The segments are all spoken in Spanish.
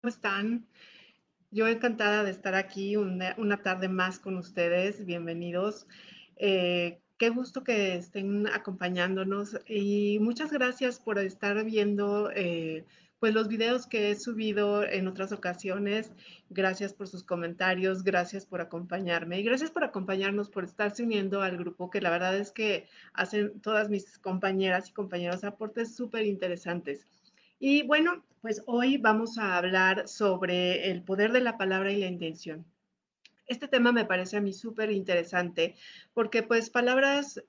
¿Cómo están? Yo encantada de estar aquí una, tarde más con ustedes. Bienvenidos. Eh, qué gusto que estén acompañándonos y muchas gracias por estar viendo eh, pues los videos que he subido en otras ocasiones. Gracias por sus comentarios, gracias por acompañarme y gracias por acompañarnos, por estarse uniendo al grupo que la verdad es que hacen todas mis compañeras y compañeros aportes súper interesantes. Y bueno, pues hoy vamos a hablar sobre el poder de la palabra y la intención. Este tema me parece a mí súper interesante porque pues palabras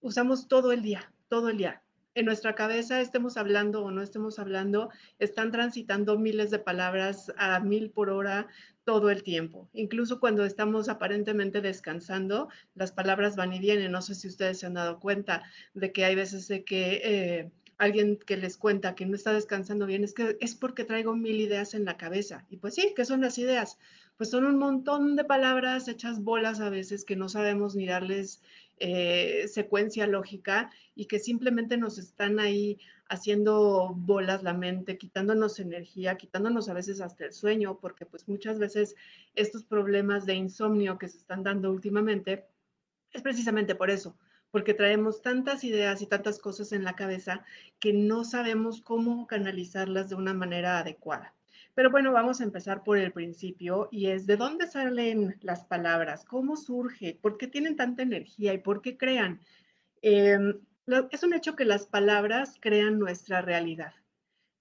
usamos todo el día, todo el día. En nuestra cabeza, estemos hablando o no estemos hablando, están transitando miles de palabras a mil por hora todo el tiempo. Incluso cuando estamos aparentemente descansando, las palabras van y vienen. No sé si ustedes se han dado cuenta de que hay veces de que eh, alguien que les cuenta que no está descansando bien, es que es porque traigo mil ideas en la cabeza. Y pues sí, ¿qué son las ideas? Pues son un montón de palabras hechas bolas a veces que no sabemos ni darles eh, secuencia lógica y que simplemente nos están ahí haciendo bolas la mente, quitándonos energía, quitándonos a veces hasta el sueño, porque pues muchas veces estos problemas de insomnio que se están dando últimamente es precisamente por eso, porque traemos tantas ideas y tantas cosas en la cabeza que no sabemos cómo canalizarlas de una manera adecuada. Pero bueno, vamos a empezar por el principio y es de dónde salen las palabras, cómo surge, por qué tienen tanta energía y por qué crean. Em, es un hecho que las palabras crean nuestra realidad,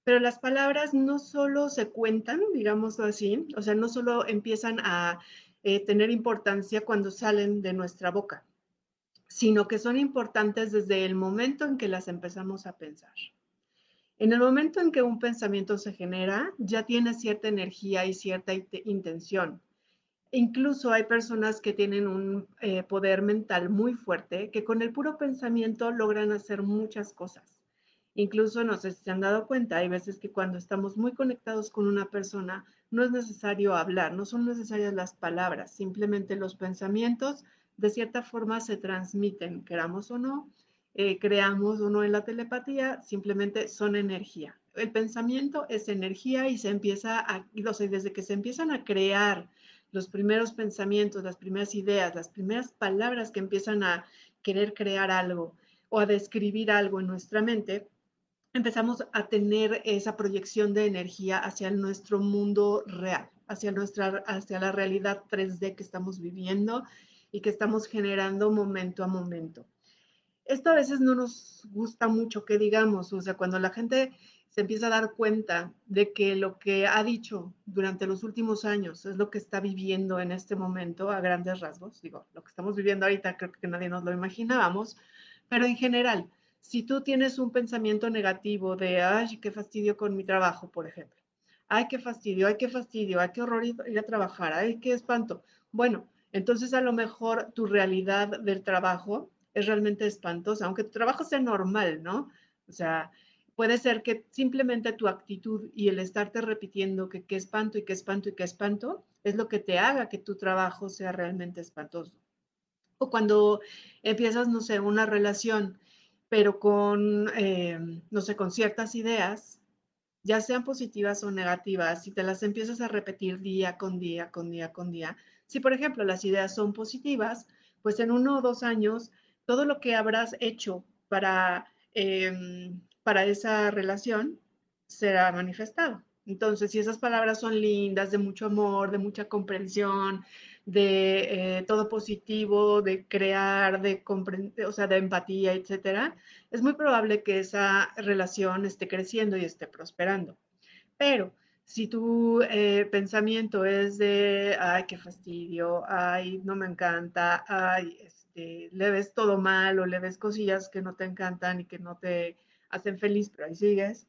pero las palabras no solo se cuentan, digámoslo así, o sea, no solo empiezan a eh, tener importancia cuando salen de nuestra boca sino que son importantes desde el momento en que las empezamos a pensar. En el momento en que un pensamiento se genera, ya tiene cierta energía y cierta intención. Incluso hay personas que tienen un eh, poder mental muy fuerte que con el puro pensamiento logran hacer muchas cosas. Incluso no sé si se han dado cuenta, hay veces que cuando estamos muy conectados con una persona no es necesario hablar, no son necesarias las palabras, simplemente los pensamientos de cierta forma se transmiten, queramos o no, eh, creamos o no en la telepatía, simplemente son energía. El pensamiento es energía y se empieza a, desde que se empiezan a crear los primeros pensamientos, las primeras ideas, las primeras palabras que empiezan a querer crear algo o a describir algo en nuestra mente, empezamos a tener esa proyección de energía hacia nuestro mundo real, hacia, nuestra, hacia la realidad 3D que estamos viviendo y que estamos generando momento a momento. Esto a veces no nos gusta mucho que digamos, o sea, cuando la gente se empieza a dar cuenta de que lo que ha dicho durante los últimos años es lo que está viviendo en este momento a grandes rasgos, digo, lo que estamos viviendo ahorita creo que nadie nos lo imaginábamos, pero en general, si tú tienes un pensamiento negativo de, ay, qué fastidio con mi trabajo, por ejemplo, ay, qué fastidio, ay, qué fastidio, ay, qué horror ir a trabajar, ay, qué espanto, bueno, entonces, a lo mejor tu realidad del trabajo es realmente espantosa, aunque tu trabajo sea normal, ¿no? O sea, puede ser que simplemente tu actitud y el estarte repitiendo que qué espanto y qué espanto y qué espanto es lo que te haga que tu trabajo sea realmente espantoso. O cuando empiezas, no sé, una relación, pero con, eh, no sé, con ciertas ideas, ya sean positivas o negativas, si te las empiezas a repetir día con día, con día, con día, si, por ejemplo, las ideas son positivas, pues en uno o dos años, todo lo que habrás hecho para, em, para esa relación será manifestado. Entonces, si esas palabras son lindas, de mucho amor, de mucha comprensión, de eh, todo positivo, de crear, de o sea, de empatía, etcétera, es muy probable que esa relación esté creciendo y esté prosperando. Pero si tu eh, pensamiento es de, ay, qué fastidio, ay, no me encanta, ay, este, le ves todo mal o le ves cosillas que no te encantan y que no te hacen feliz, pero ahí sigues,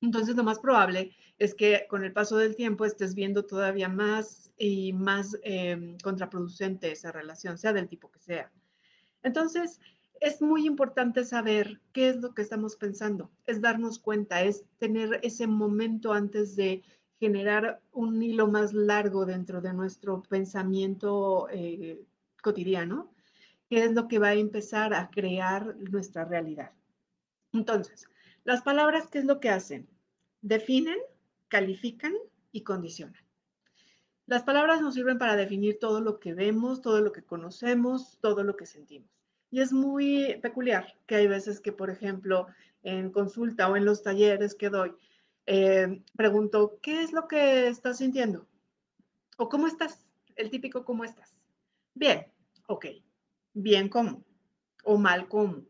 entonces lo más probable es que con el paso del tiempo estés viendo todavía más y más eh, contraproducente esa relación, sea del tipo que sea. Entonces, es muy importante saber qué es lo que estamos pensando, es darnos cuenta, es tener ese momento antes de generar un hilo más largo dentro de nuestro pensamiento eh, cotidiano, que es lo que va a empezar a crear nuestra realidad. Entonces, las palabras, ¿qué es lo que hacen? Definen, califican y condicional. Las palabras nos sirven para definir todo lo que vemos, todo lo que conocemos, todo lo que sentimos. Y es muy peculiar que hay veces que, por ejemplo, en consulta o en los talleres que doy, eh, pregunto, ¿qué es lo que estás sintiendo? ¿O cómo estás? El típico ¿cómo estás? Bien, ok. Bien, ¿cómo? O mal, ¿cómo?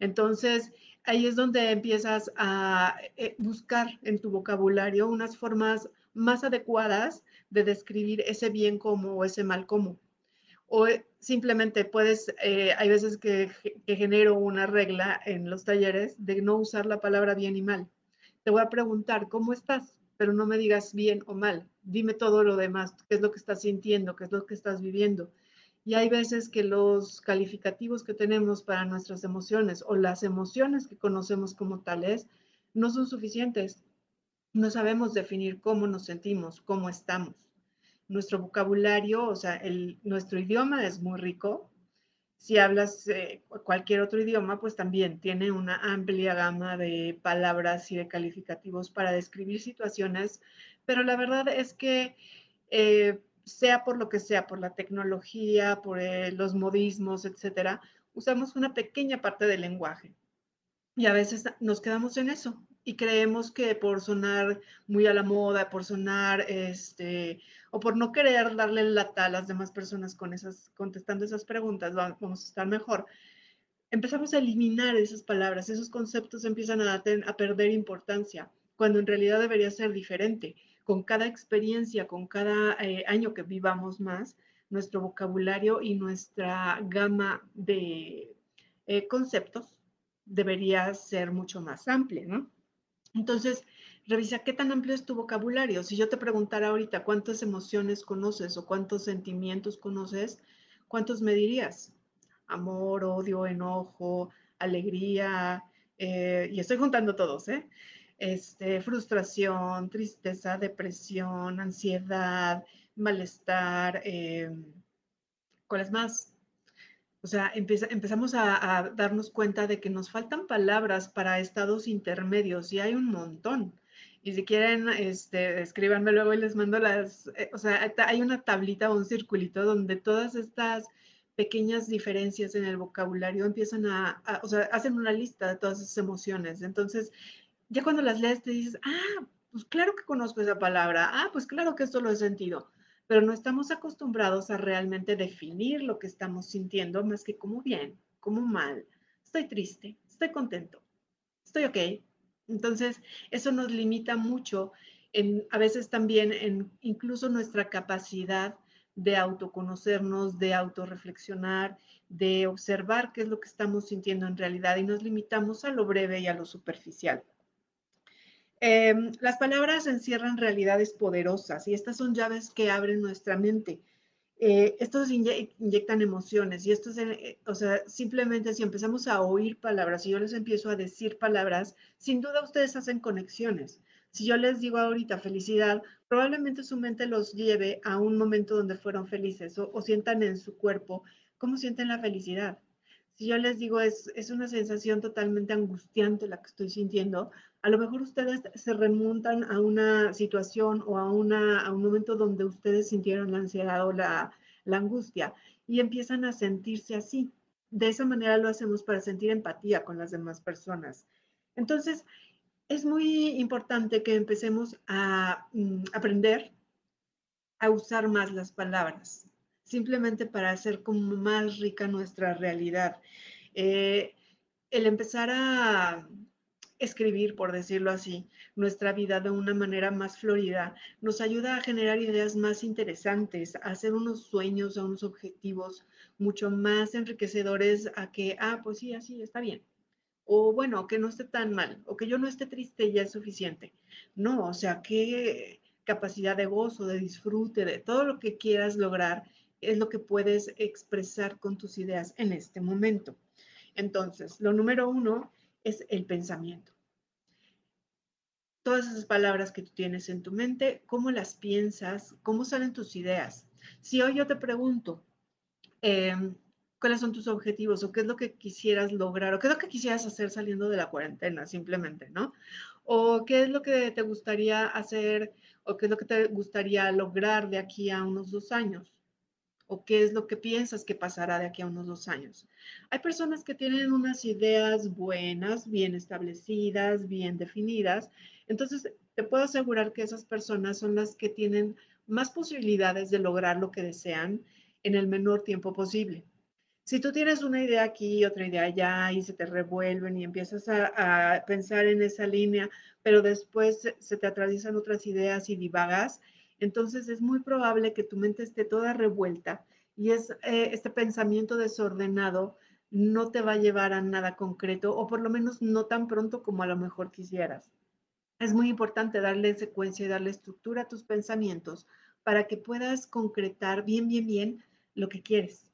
Entonces, ahí es donde empiezas a eh, buscar en tu vocabulario unas formas más adecuadas de describir ese bien como o ese mal como. O simplemente puedes, eh, hay veces que, que, genero una regla en los talleres de no usar la palabra bien y mal. Te voy a preguntar, ¿cómo estás? Pero no me digas bien o mal. Dime todo lo demás, qué es lo que estás sintiendo, qué es lo que estás viviendo. Y hay veces que los calificativos que tenemos para nuestras emociones o las emociones que conocemos como tales no son suficientes. No sabemos definir cómo nos sentimos, cómo estamos. Nuestro vocabulario, o sea, el, nuestro idioma es muy rico. Si hablas eh, cualquier otro idioma, pues también tiene una amplia gama de palabras y de calificativos para describir situaciones, pero la verdad es que eh, sea por lo que sea, por la tecnología, por eh, los modismos, etcétera, usamos una pequeña parte del lenguaje. Y a veces nos quedamos en eso y creemos que por sonar muy a la moda, por sonar, este, o por no querer darle lata a las demás personas con esas, contestando esas preguntas, vamos a estar mejor. Empezamos a eliminar esas palabras, esos conceptos empiezan a, perder importancia, cuando en realidad debería ser diferente con cada experiencia, con cada eh, año que vivamos más, nuestro vocabulario y nuestra gama de eh, conceptos debería ser mucho más amplia, ¿no? Entonces, revisa qué tan amplio es tu vocabulario. Si yo te preguntara ahorita cuántas emociones conoces o cuántos sentimientos conoces, ¿cuántos me dirías? Amor, odio, enojo, alegría, eh, y estoy juntando todos, ¿eh? este, frustración, tristeza, depresión, ansiedad, malestar, eh, ¿cuáles más? O sea, empezamos a, darnos cuenta de que nos faltan palabras para estados intermedios y hay un montón. Y si quieren, este, escríbanme luego y les mando las, eh, o sea, hay una tablita o un circulito donde todas estas pequeñas diferencias en el vocabulario empiezan a, a, o sea, hacen una lista de todas esas emociones. Entonces, ya cuando las lees te dices, ah, pues claro que conozco esa palabra, ah, pues claro que esto lo he sentido, pero no estamos acostumbrados a realmente definir lo que estamos sintiendo más que como bien, como mal, estoy triste, estoy contento, estoy ok. Entonces, eso nos limita mucho en, a veces también en incluso nuestra capacidad de autoconocernos, de autorreflexionar, de observar qué es lo que estamos sintiendo en realidad y nos limitamos a lo breve y a lo superficial. Em, las palabras encierran realidades poderosas y estas son llaves que abren nuestra mente. Eh, estos inyectan emociones y esto es, eh, o sea, simplemente si empezamos a oír palabras, si yo les empiezo a decir palabras, sin duda ustedes hacen conexiones. Si yo les digo ahorita felicidad, probablemente su mente los lleve a un momento donde fueron felices o, o sientan en su cuerpo cómo sienten la felicidad. Si yo les digo es, es una sensación totalmente angustiante la que estoy sintiendo, a lo mejor ustedes se remontan a una situación o a, una, a un momento donde ustedes sintieron la ansiedad o la, la angustia y empiezan a sentirse así. De esa manera lo hacemos para sentir empatía con las demás personas. Entonces, es muy importante que empecemos a mm, aprender a usar más las palabras, simplemente para hacer como más rica nuestra realidad. Eh, el empezar a, escribir, por decirlo así, nuestra vida de una manera más florida, nos ayuda a generar ideas más interesantes, a hacer unos sueños, a unos objetivos mucho más enriquecedores a que, ah, pues sí, así está bien. O bueno, que no esté tan mal, o que yo no esté triste ya es suficiente. No, o sea, qué capacidad de gozo, de disfrute, de todo lo que quieras lograr, es lo que puedes expresar con tus ideas en este momento. Entonces, lo número uno es el pensamiento. Todas esas palabras que tú tienes en tu mente, ¿cómo las piensas? ¿Cómo salen tus ideas? Si hoy yo te pregunto, em, ¿cuáles son tus objetivos o qué es lo que quisieras lograr o qué es lo que quisieras hacer saliendo de la cuarentena simplemente, ¿no? ¿O qué es lo que te gustaría hacer o qué es lo que te gustaría lograr de aquí a unos dos años? ¿O qué es lo que piensas que pasará de aquí a unos dos años? Hay personas que tienen unas ideas buenas, bien establecidas, bien definidas. Entonces, te puedo asegurar que esas personas son las que tienen más posibilidades de lograr lo que desean en el menor tiempo posible. Si tú tienes una idea aquí otra idea allá y se te revuelven y empiezas a, pensar en esa línea, pero después se te atraviesan otras ideas y divagas, entonces es muy probable que tu mente esté toda revuelta y es eh, este pensamiento desordenado no te va a llevar a nada concreto o por lo menos no tan pronto como a lo mejor quisieras. Es muy importante darle secuencia y darle estructura a tus pensamientos para que puedas concretar bien, bien, bien lo que quieres.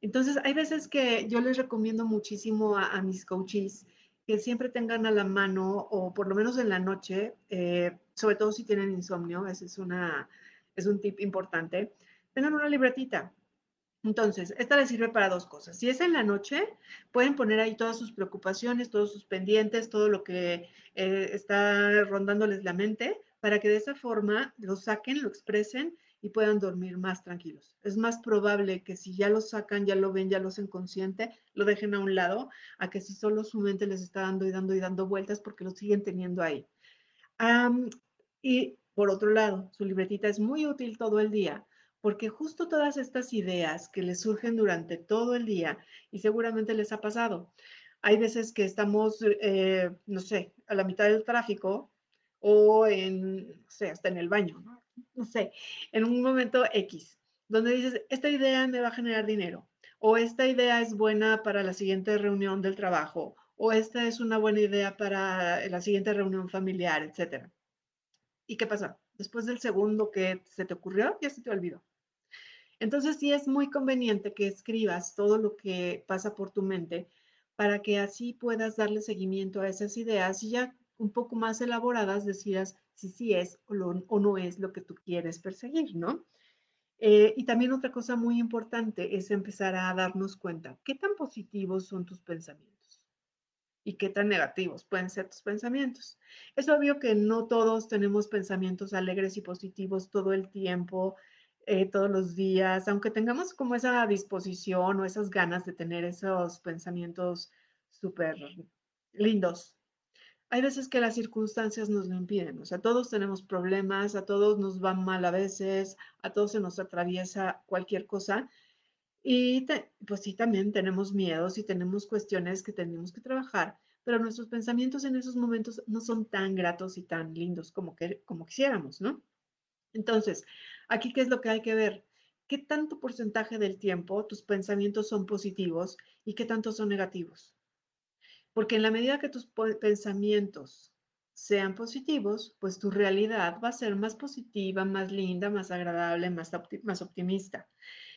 Entonces, hay veces que yo les recomiendo muchísimo a, mis coaches que siempre tengan a la mano, o por lo menos en la noche, eh, sobre todo si tienen insomnio, ese es, una, es un tip importante, tengan una libretita. Entonces, esta les sirve para dos cosas. Si es en la noche, pueden poner ahí todas sus preocupaciones, todos sus pendientes, todo lo que eh, está rondándoles la mente, para que de esa forma lo saquen, lo expresen y puedan dormir más tranquilos. Es más probable que si ya lo sacan, ya lo ven, ya lo hacen consciente, lo dejen a un lado, a que si solo su mente les está dando y dando y dando vueltas porque lo siguen teniendo ahí. y por otro lado, su libretita es muy útil todo el día porque justo todas estas ideas que les surgen durante todo el día, y seguramente les ha pasado, hay veces que estamos, eh, no sé, a la mitad del tráfico o en, no sé, hasta en el baño, ¿no? No sé, en un momento X, donde dices, esta idea me va a generar dinero, o esta idea es buena para la siguiente reunión del trabajo, o esta es una buena idea para la siguiente reunión familiar, etc. ¿Y qué pasa? Después del segundo que se te ocurrió, ya se te olvidó. Entonces sí es muy conveniente que escribas todo lo que pasa por tu mente para que así puedas darle seguimiento a esas ideas y ya un poco más elaboradas decidas si sí es o, no es lo que tú quieres perseguir, ¿no? Eh, y también otra cosa muy importante es empezar a darnos cuenta qué tan positivos son tus pensamientos y qué tan negativos pueden ser tus pensamientos. Es obvio que no todos tenemos pensamientos alegres y positivos todo el tiempo, eh, todos los días, aunque tengamos como esa disposición o esas ganas de tener esos pensamientos súper lindos, hay veces que las circunstancias nos lo impiden. O sea, todos tenemos problemas, a todos nos va mal a veces, a todos se nos atraviesa cualquier cosa. Y pues sí, también tenemos miedos y tenemos cuestiones que tenemos que trabajar, pero nuestros pensamientos en esos momentos no son tan gratos y tan lindos como, que, como quisiéramos, ¿no? Entonces, aquí, ¿qué es lo que hay que ver? ¿Qué tanto porcentaje del tiempo tus pensamientos son positivos y qué tanto son negativos? Porque en la medida que tus pensamientos sean positivos, pues tu realidad va a ser más positiva, más linda, más agradable, más, optimista.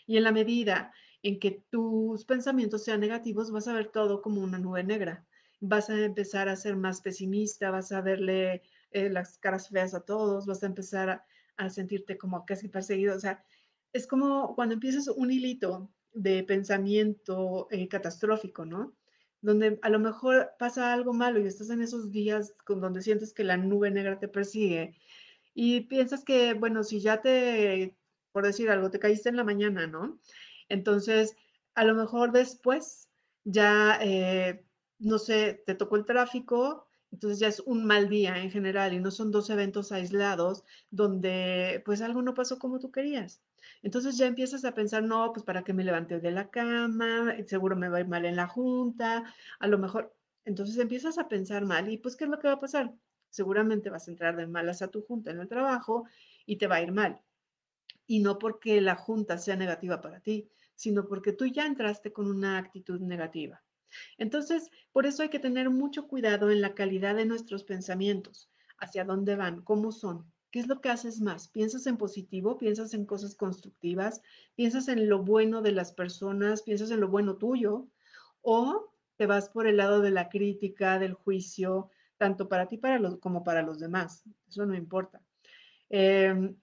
Y en la medida en que tus pensamientos sean negativos, vas a ver todo como una nube negra. Vas a empezar a ser más pesimista, vas a verle eh, las caras feas a todos, vas a empezar a, sentirte como casi perseguido. O sea, es como cuando empiezas un hilito de pensamiento eh, catastrófico, ¿no? Donde a lo mejor pasa algo malo y estás en esos días con donde sientes que la nube negra te persigue y piensas que, bueno, si ya te, por decir algo, te caíste en la mañana, ¿no? Entonces, a lo mejor después ya, eh, no sé, te tocó el tráfico, entonces ya es un mal día en general y no son dos eventos aislados donde pues algo no pasó como tú querías. Entonces ya empiezas a pensar, no, pues para qué me levanté de la cama, seguro me va a ir mal en la junta, a lo mejor, entonces empiezas a pensar mal y pues ¿qué es lo que va a pasar? Seguramente vas a entrar de malas a tu junta en el trabajo y te va a ir mal. Y no porque la junta sea negativa para ti, sino porque tú ya entraste con una actitud negativa. Entonces, por eso hay que tener mucho cuidado en la calidad de nuestros pensamientos, hacia dónde van, cómo son, ¿Qué es lo que haces más? ¿Piensas en positivo? ¿Piensas en cosas constructivas? ¿Piensas en lo bueno de las personas? ¿Piensas en lo bueno tuyo? ¿O te vas por el lado de la crítica, del juicio, tanto para ti para los, como para los demás? Eso no importa. Em,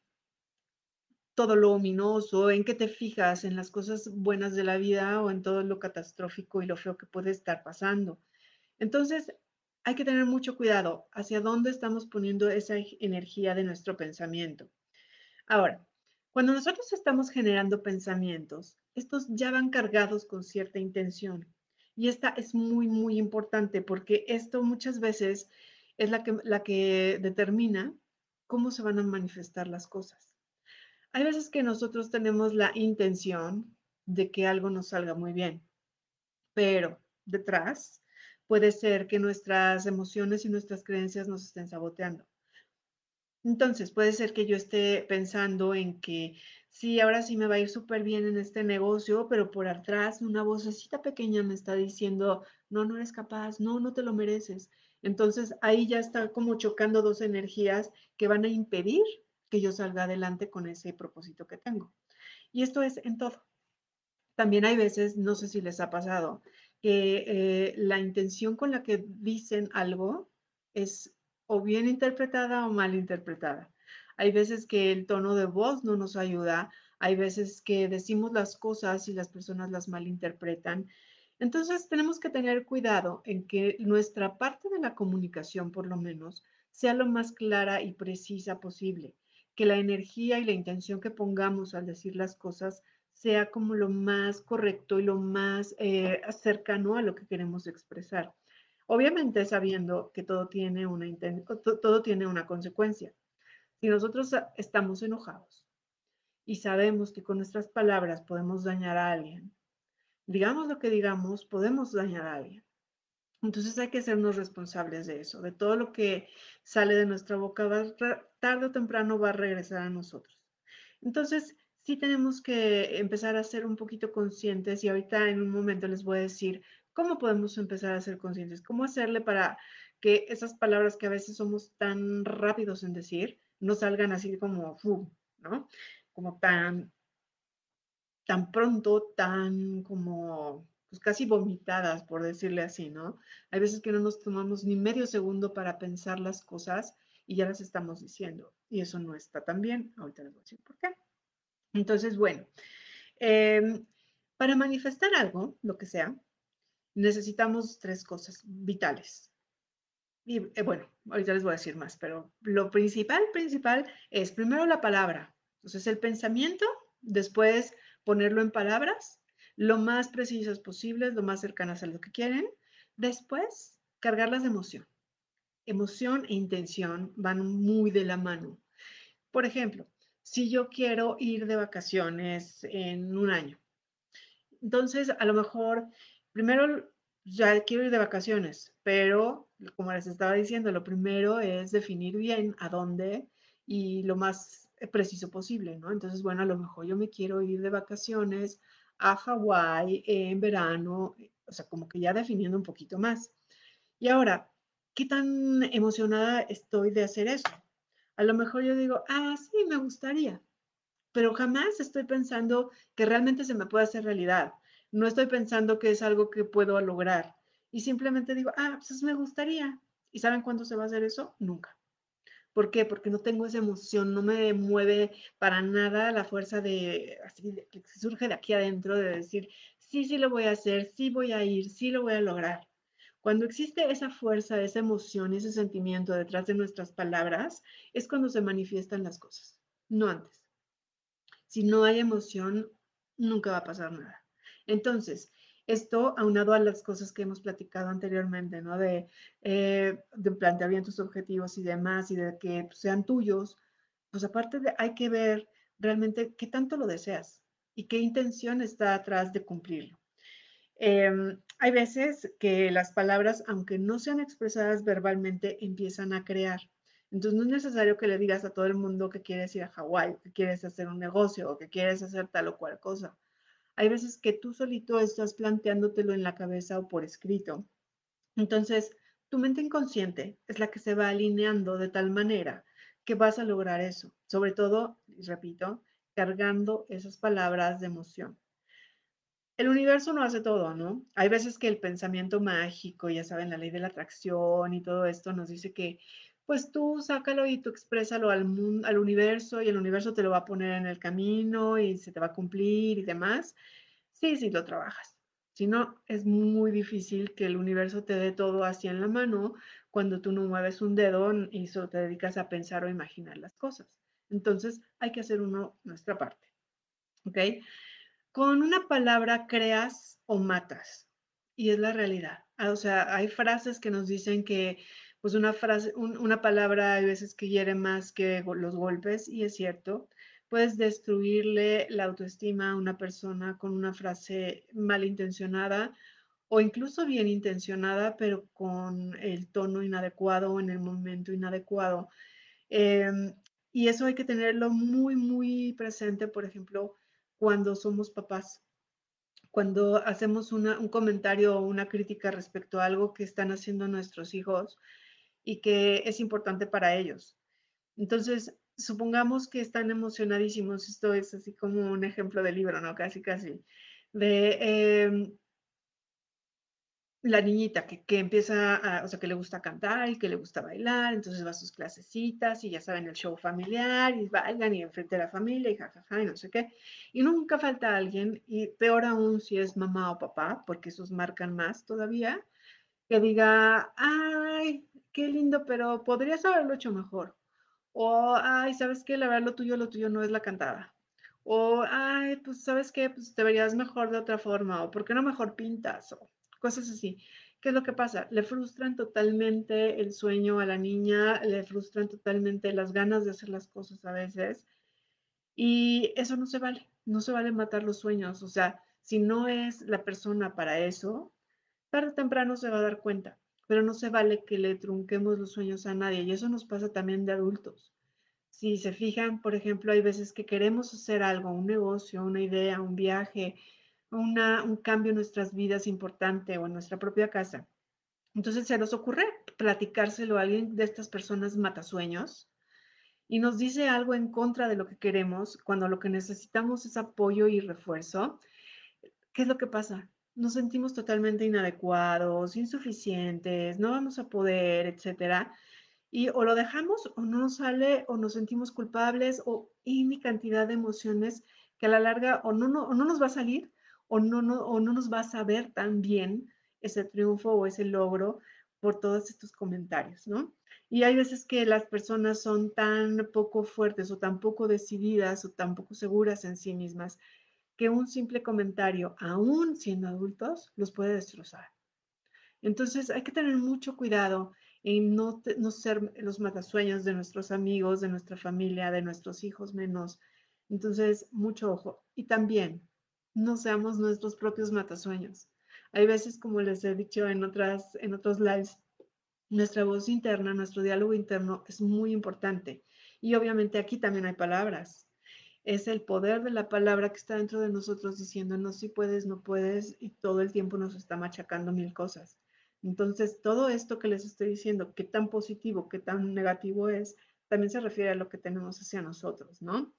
todo lo ominoso, en qué te fijas, en las cosas buenas de la vida o en todo lo catastrófico y lo feo que puede estar pasando. Entonces, hay que tener mucho cuidado hacia dónde estamos poniendo esa energía de nuestro pensamiento. Ahora, cuando nosotros estamos generando pensamientos, estos ya van cargados con cierta intención. Y esta es muy, muy importante porque esto muchas veces es la que, la que determina cómo se van a manifestar las cosas. Hay veces que nosotros tenemos la intención de que algo nos salga muy bien, pero detrás puede ser que nuestras emociones y nuestras creencias nos estén saboteando. Entonces, puede ser que yo esté pensando en que sí, ahora sí me va a ir súper bien en este negocio, pero por atrás una vocecita pequeña me está diciendo, no, no eres capaz, no, no te lo mereces. Entonces, ahí ya está como chocando dos energías que van a impedir que yo salga adelante con ese propósito que tengo. Y esto es en todo. También hay veces, no sé si les ha pasado, que eh, la intención con la que dicen algo es o bien interpretada o mal interpretada. Hay veces que el tono de voz no nos ayuda, hay veces que decimos las cosas y las personas las malinterpretan. Entonces tenemos que tener cuidado en que nuestra parte de la comunicación, por lo menos, sea lo más clara y precisa posible, que la energía y la intención que pongamos al decir las cosas sea como lo más correcto y lo más eh, cercano a lo que queremos expresar. Obviamente sabiendo que todo tiene una, todo tiene una consecuencia. Si nosotros estamos enojados y sabemos que con nuestras palabras podemos dañar a alguien, digamos lo que digamos, podemos dañar a alguien. Entonces hay que sernos responsables de eso, de todo lo que sale de nuestra boca, tarde o temprano va a regresar a nosotros. Entonces, sí tenemos que empezar a ser un poquito conscientes y ahorita en un momento les voy a decir ¿Cómo podemos empezar a ser conscientes? ¿Cómo hacerle para que esas palabras que a veces somos tan rápidos en decir no salgan así como, ¿no? Como tan, tan pronto, tan como, pues casi vomitadas, por decirle así, ¿no? Hay veces que no nos tomamos ni medio segundo para pensar las cosas y ya las estamos diciendo. Y eso no está tan bien. Ahorita les voy a decir por qué. Entonces, bueno, em, para manifestar algo, lo que sea, necesitamos tres cosas vitales. Y eh, bueno, ahorita les voy a decir más, pero lo principal, principal es primero la palabra. Entonces el pensamiento, después ponerlo en palabras, lo más precisas posibles, lo más cercanas a lo que quieren. Después, cargarlas de emoción. Emoción e intención van muy de la mano. Por ejemplo, si yo quiero ir de vacaciones en un año, entonces a lo mejor primero ya quiero ir de vacaciones, pero como les estaba diciendo, lo primero es definir bien a dónde y lo más preciso posible, ¿no? Entonces, bueno, a lo mejor yo me quiero ir de vacaciones a Hawái en verano, o sea, como que ya definiendo un poquito más. Y ahora, ¿qué tan emocionada estoy de hacer eso? A lo mejor yo digo, ah, sí, me gustaría, pero jamás estoy pensando que realmente se me pueda hacer realidad no estoy pensando que es algo que puedo lograr. Y simplemente digo, ah, pues me gustaría. ¿Y saben cuándo se va a hacer eso? Nunca. ¿Por qué? Porque no tengo esa emoción, no me mueve para nada la fuerza de, así, que surge de aquí adentro de decir, sí, sí lo voy a hacer, sí voy a ir, sí lo voy a lograr. Cuando existe esa fuerza, esa emoción, ese sentimiento detrás de nuestras palabras, es cuando se manifiestan las cosas, no antes. Si no hay emoción, nunca va a pasar nada. Entonces, esto aunado a las cosas que hemos platicado anteriormente, ¿no? De, eh, de planteamientos objetivos y demás, y de que sean tuyos, pues aparte de, hay que ver realmente qué tanto lo deseas y qué intención está atrás de cumplirlo. Em, hay veces que las palabras, aunque no sean expresadas verbalmente, empiezan a crear. Entonces no es necesario que le digas a todo el mundo que quieres ir a Hawái, que quieres hacer un negocio o que quieres hacer tal o cual cosa. Hay veces que tú solito estás planteándotelo en la cabeza o por escrito. Entonces, tu mente inconsciente es la que se va alineando de tal manera que vas a lograr eso. Sobre todo, repito, cargando esas palabras de emoción. El universo no hace todo, ¿no? Hay veces que el pensamiento mágico, ya saben, la ley de la atracción y todo esto nos dice que pues tú sácalo y tú exprésalo al, mundo, al universo y el universo te lo va a poner en el camino y se te va a cumplir y demás. Sí, sí, lo trabajas. Si no, es muy difícil que el universo te dé todo así en la mano cuando tú no mueves un dedo y solo te dedicas a pensar o imaginar las cosas. Entonces, hay que hacer uno nuestra parte. ¿Ok? Con una palabra creas o matas. Y es la realidad. Ah, o sea, hay frases que nos dicen que pues una frase, una palabra hay veces que hiere más que los golpes, y es cierto. Puedes destruirle la autoestima a una persona con una frase malintencionada o incluso bien intencionada, pero con el tono inadecuado o en el momento inadecuado. Em, y eso hay que tenerlo muy, muy presente, por ejemplo, cuando somos papás cuando hacemos un comentario o una crítica respecto a algo que están haciendo nuestros hijos y que es importante para ellos. Entonces, supongamos que están emocionadísimos, esto es así como un ejemplo de libro, ¿no? Casi, casi, de em, la niñita que, que, empieza, a, o sea, que le gusta cantar y que le gusta bailar, entonces va a sus clasecitas y ya saben el show familiar y bailan y enfrente de la familia y jajaja y no sé qué. Y nunca falta alguien, y peor aún si es mamá o papá, porque esos marcan más todavía, que diga, ay, qué lindo, pero podrías haberlo hecho mejor. O, ay, ¿sabes qué? La verdad, lo tuyo, lo tuyo no es la cantada. O, ay, pues, ¿sabes qué? Pues te verías mejor de otra forma. O, ¿por qué no mejor pintas? O, cosas así. ¿Qué es lo que pasa? Le frustran totalmente el sueño a la niña, le frustran totalmente las ganas de hacer las cosas a veces. Y eso no se vale, no se vale matar los sueños. O sea, si no es la persona para eso, tarde o temprano se va a dar cuenta, pero no se vale que le trunquemos los sueños a nadie. Y eso nos pasa también de adultos. Si se fijan, por ejemplo, hay veces que queremos hacer algo, un negocio, una idea, un viaje, un cambio en nuestras vidas importante o en nuestra propia casa. Entonces se nos ocurre platicárselo a alguien de estas personas matasueños y nos dice algo en contra de lo que queremos cuando lo que necesitamos es apoyo y refuerzo. ¿Qué es lo que pasa? Nos sentimos totalmente inadecuados, insuficientes, no vamos a poder, etcétera. Y o lo dejamos o no nos sale o nos sentimos culpables o mi cantidad de emociones que a la larga o no, no, o no nos va a salir o no, no, o no nos va a saber tan bien ese triunfo o ese logro por todos estos comentarios, ¿no? Y hay veces que las personas son tan poco fuertes o tan poco decididas o tan poco seguras en sí mismas que un simple comentario, aún siendo adultos, los puede destrozar. Entonces hay que tener mucho cuidado en no, no ser los matasueños de nuestros amigos, de nuestra familia, de nuestros hijos menos. Entonces, mucho ojo. Y también, no seamos nuestros propios matasueños. Hay veces, como les he dicho en, otras, en otros lives, nuestra voz interna, nuestro diálogo interno es muy importante. Y obviamente aquí también hay palabras. Es el poder de la palabra que está dentro de nosotros diciéndonos si puedes, no puedes, y todo el tiempo nos está machacando mil cosas. Entonces, todo esto que les estoy diciendo, qué tan positivo, qué tan negativo es, también se refiere a lo que tenemos hacia nosotros, ¿no?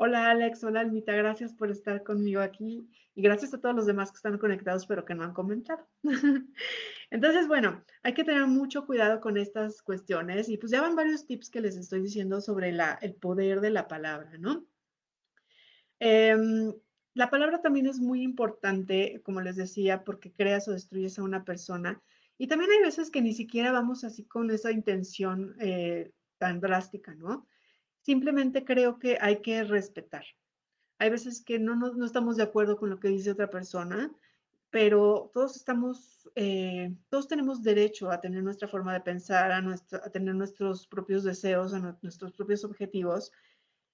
Hola Alex, hola Almita, gracias por estar conmigo aquí y gracias a todos los demás que están conectados pero que no han comentado. Entonces, bueno, hay que tener mucho cuidado con estas cuestiones y pues ya van varios tips que les estoy diciendo sobre la, el poder de la palabra, ¿no? Em, la palabra también es muy importante, como les decía, porque creas o destruyes a una persona. Y también hay veces que ni siquiera vamos así con esa intención eh, tan drástica, ¿no? Simplemente creo que hay que respetar. Hay veces que no, no, estamos de acuerdo con lo que dice otra persona, pero todos estamos, eh, todos tenemos derecho a tener nuestra forma de pensar, a, a tener nuestros propios deseos, a nuestros propios objetivos.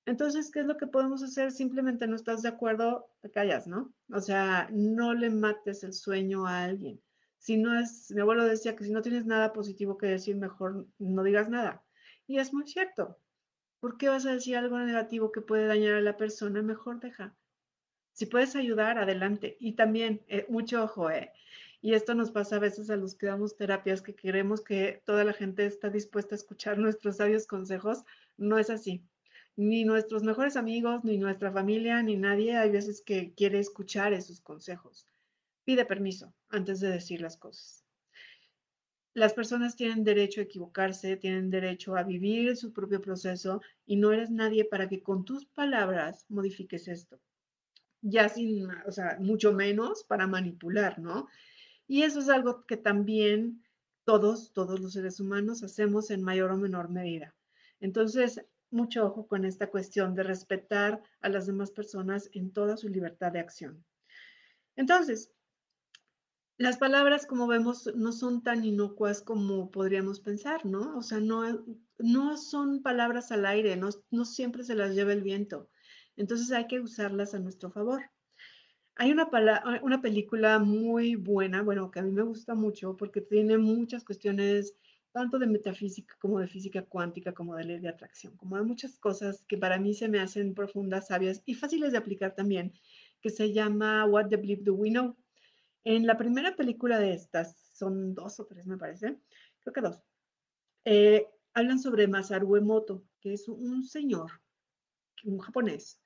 Entonces, ¿qué es lo que podemos hacer? Simplemente no estás de acuerdo, te callas, ¿no? O sea, no le mates el sueño a alguien. Si no es, mi abuelo decía que si no tienes nada positivo que decir, mejor no digas nada. Y es muy cierto. ¿Por qué vas a decir algo negativo que puede dañar a la persona? Mejor deja. Si puedes ayudar, adelante. Y también, eh, mucho ojo, eh. Y esto nos pasa a veces a los que damos terapias, que queremos que toda la gente está dispuesta a escuchar nuestros sabios consejos. No es así. Ni nuestros mejores amigos, ni nuestra familia, ni nadie hay veces que quiere escuchar esos consejos. Pide permiso antes de decir las cosas las personas tienen derecho a equivocarse, tienen derecho a vivir su propio proceso y no eres nadie para que con tus palabras modifiques esto. ya sin, o sea, mucho menos para manipular, ¿no? Y eso es algo que también todos, todos los seres humanos hacemos en mayor o menor medida. Entonces, mucho ojo con esta cuestión de respetar a las demás personas en toda su libertad de acción. Entonces, las palabras, como vemos, no son tan inocuas como podríamos pensar, ¿no? O sea, no, no son palabras al aire, no, no siempre se las lleva el viento. Entonces hay que usarlas a nuestro favor. Hay una, una película muy buena, bueno, que a mí me gusta mucho porque tiene muchas cuestiones tanto de metafísica como de física cuántica, como de ley de atracción, como de muchas cosas que para mí se me hacen profundas, sabias y fáciles de aplicar también, que se llama What the Bleep Do We Know. En la primera película de estas, son dos o tres me parece, creo que dos, eh, hablan sobre Masaru Emoto, que es un señor, un japonés,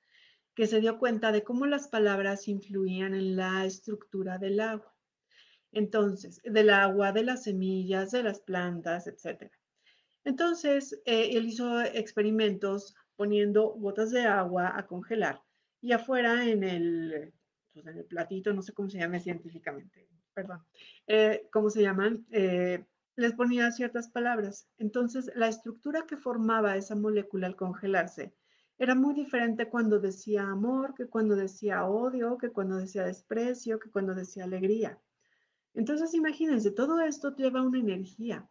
que se dio cuenta de cómo las palabras influían en la estructura del agua. Entonces, del agua, de las semillas, de las plantas, etc. Entonces, eh, él hizo experimentos poniendo gotas de agua a congelar y afuera en el, en el platito, no sé cómo se llama científicamente, perdón, eh, ¿cómo se llaman? Eh, les ponía ciertas palabras. Entonces, la estructura que formaba esa molécula al congelarse era muy diferente cuando decía amor, que cuando decía odio, que cuando decía desprecio, que cuando decía alegría. Entonces, imagínense, todo esto lleva una energía.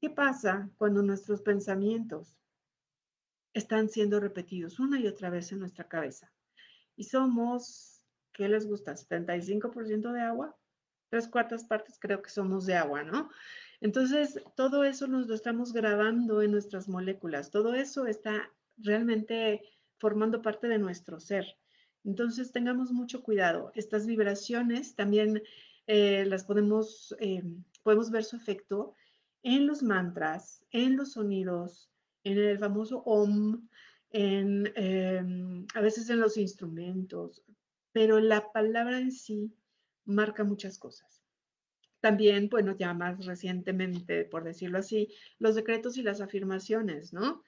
¿Qué pasa cuando nuestros pensamientos están siendo repetidos una y otra vez en nuestra cabeza? Y somos, ¿qué les gusta? ¿75% de agua? Tres cuartas partes creo que somos de agua, ¿no? Entonces, todo eso nos lo estamos grabando en nuestras moléculas. Todo eso está realmente formando parte de nuestro ser. Entonces, tengamos mucho cuidado. Estas vibraciones también eh, las podemos, eh, podemos ver su efecto en los mantras, en los sonidos, en el famoso OM, en, em, a veces en los instrumentos, pero la palabra en sí marca muchas cosas. También, bueno, ya más recientemente, por decirlo así, los decretos y las afirmaciones, ¿no?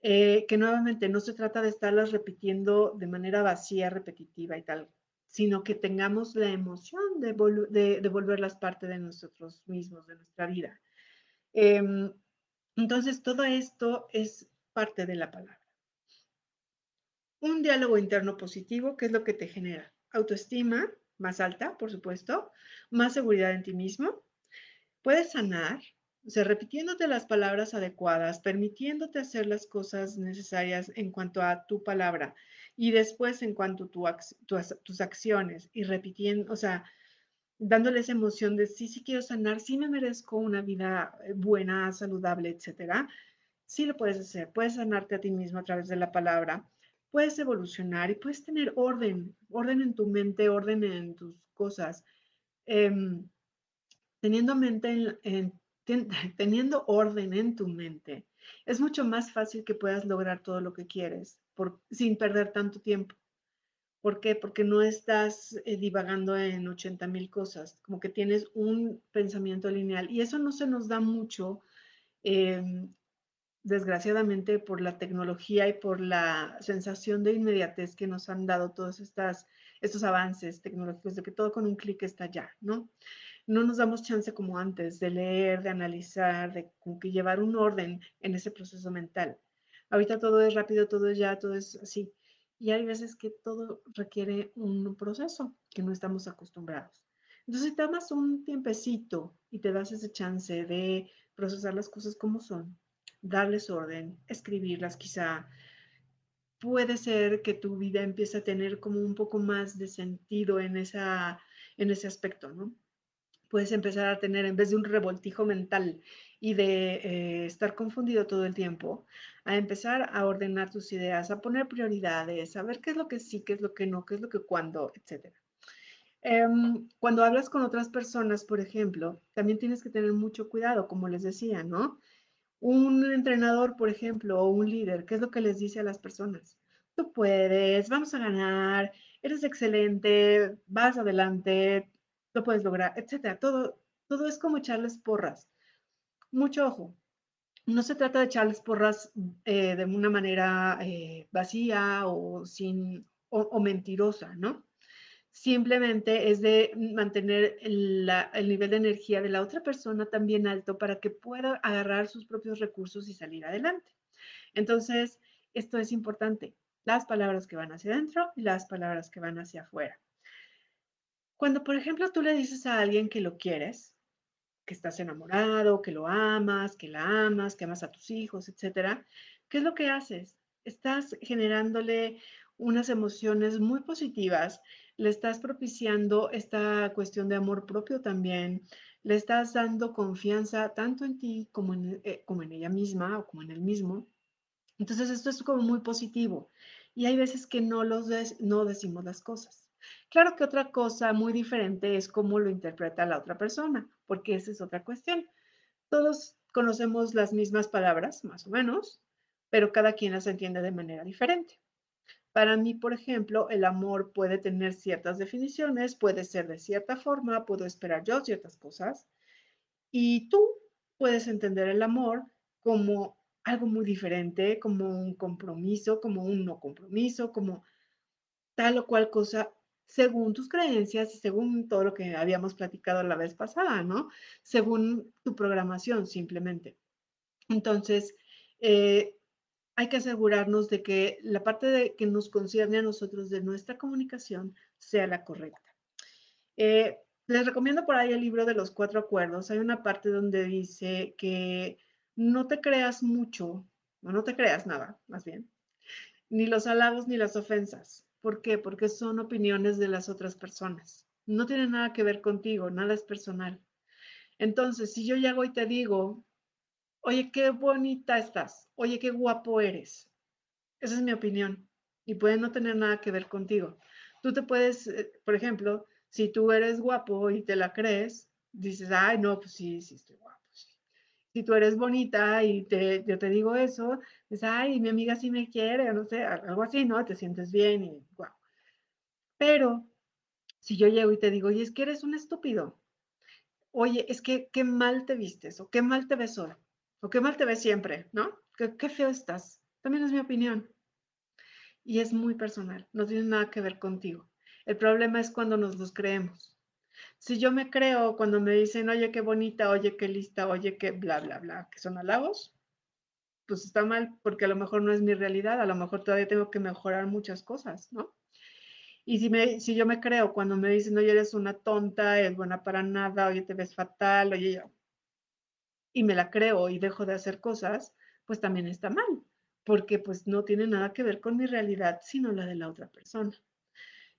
Eh, que nuevamente no se trata de estarlas repitiendo de manera vacía, repetitiva y tal, sino que tengamos la emoción de, de, volverlas parte de nosotros mismos, de nuestra vida. Em, entonces, todo esto es parte de la palabra. Un diálogo interno positivo, ¿qué es lo que te genera? Autoestima más alta, por supuesto, más seguridad en ti mismo. Puedes sanar, o sea, repitiéndote las palabras adecuadas, permitiéndote hacer las cosas necesarias en cuanto a tu palabra y después en cuanto a tus acciones y repitiendo, o sea, dándole esa emoción de sí, sí quiero sanar, sí me merezco una vida eh, buena, saludable, etcétera. Sí lo puedes hacer, puedes sanarte a ti mismo a través de la palabra, puedes evolucionar y puedes tener orden, orden en tu mente, orden en tus cosas. Em, teniendo mente en teniendo orden en tu mente, es mucho más fácil que puedas lograr todo lo que quieres sin perder tanto tiempo. ¿Por qué? Porque no estás eh, divagando en 80 mil cosas, como que tienes un pensamiento lineal y eso no se nos da mucho, em, desgraciadamente, por la tecnología y por la sensación de inmediatez que nos han dado todos estas, estos avances tecnológicos, de que todo con un clic está ya, ¿no? no nos damos chance como antes de leer, de analizar, de como que llevar un orden en ese proceso mental. Ahorita todo es rápido, todo es ya, todo es así. Y hay veces que todo requiere un proceso que no estamos acostumbrados. Entonces, si tomas un tiempecito y te das ese chance de procesar las cosas como son, darles orden, escribirlas quizá, puede ser que tu vida empiece a tener como un poco más de sentido en, esa, en ese aspecto, ¿no? puedes empezar a tener, en vez de un revoltijo mental y de eh, estar confundido todo el tiempo, a empezar a ordenar tus ideas, a poner prioridades, a ver qué es lo que sí, qué es lo que no, qué es lo que cuando, etc. Em, cuando hablas con otras personas, por ejemplo, también tienes que tener mucho cuidado, como les decía, ¿no? Un entrenador, por ejemplo, o un líder, ¿qué es lo que les dice a las personas? Tú puedes, vamos a ganar, eres excelente, vas adelante, lo puedes lograr, etcétera. Todo, todo es como echarles porras. Mucho ojo. No se trata de echarles porras eh, de una manera eh, vacía o sin, o, mentirosa, ¿no? Simplemente es de mantener el, nivel de energía de la otra persona también alto para que pueda agarrar sus propios recursos y salir adelante. Entonces, esto es importante. Las palabras que van hacia adentro y las palabras que van hacia afuera. Cuando, por ejemplo, tú le dices a alguien que lo quieres, que estás enamorado, que lo amas, que la amas, que amas a tus hijos, etcétera, ¿qué es lo que haces? Estás generándole unas emociones muy positivas, le estás propiciando esta cuestión de amor propio también, le estás dando confianza tanto en ti como en, eh, como en ella misma o como en él mismo. Entonces esto es como muy positivo y hay veces que no, los no decimos las cosas. Claro que otra cosa muy diferente es cómo lo interpreta la otra persona, porque esa es otra cuestión. Todos conocemos las mismas palabras, más o menos, pero cada quien las entiende de manera diferente. Para mí, por ejemplo, el amor puede tener ciertas definiciones, puede ser de cierta forma, puedo esperar yo ciertas cosas, y tú puedes entender el amor como algo muy diferente, como un compromiso, como un no compromiso, como tal o cual cosa, según tus creencias y según todo lo que habíamos platicado la vez pasada, ¿no? Según tu programación, simplemente. Entonces, eh, hay que asegurarnos de que la parte de, que nos concierne a nosotros de nuestra comunicación sea la correcta. Eh, les recomiendo por ahí el libro de los cuatro acuerdos. Hay una parte donde dice que no te creas mucho, o no te creas nada, más bien, ni los halagos ni las ofensas. ¿Por qué? Porque son opiniones de las otras personas. No tiene nada que ver contigo, nada es personal. Entonces, si yo llego y te digo, oye, qué bonita estás, oye, qué guapo eres. Esa es mi opinión y puede no tener nada que ver contigo. Tú te puedes, eh, por ejemplo, si tú eres guapo y te la crees, dices, ay, no, pues sí, sí estoy guapo. Si tú eres bonita y te, yo te digo eso, dices, ay, mi amiga sí me quiere, no sé, algo así, ¿no? Te sientes bien y guau. Pero si yo llego y te digo, oye, es que eres un estúpido, oye, es que qué mal te vistes o qué mal te ves hoy o qué mal te ves siempre, ¿no? Qué, feo estás. También es mi opinión. Y es muy personal, no tiene nada que ver contigo. El problema es cuando nos los creemos. Si yo me creo cuando me dicen, oye, qué bonita, oye, qué lista, oye, qué bla, bla, bla, que son halagos, pues está mal porque a lo mejor no es mi realidad, a lo mejor todavía tengo que mejorar muchas cosas, ¿no? Y si, me, si yo me creo cuando me dicen, oye, eres una tonta, es buena para nada, oye, te ves fatal, oye, y me la creo y dejo de hacer cosas, pues también está mal, porque pues no tiene nada que ver con mi realidad, sino la de la otra persona.